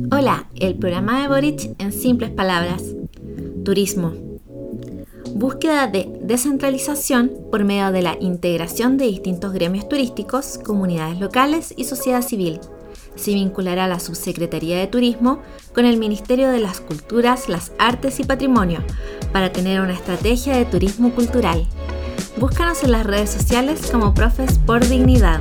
Hola, el programa de Boric en simples palabras. Turismo. Búsqueda de descentralización por medio de la integración de distintos gremios turísticos, comunidades locales y sociedad civil. Se vinculará la Subsecretaría de Turismo con el Ministerio de las Culturas, las Artes y Patrimonio para tener una estrategia de turismo cultural. Búscanos en las redes sociales como Profes por Dignidad.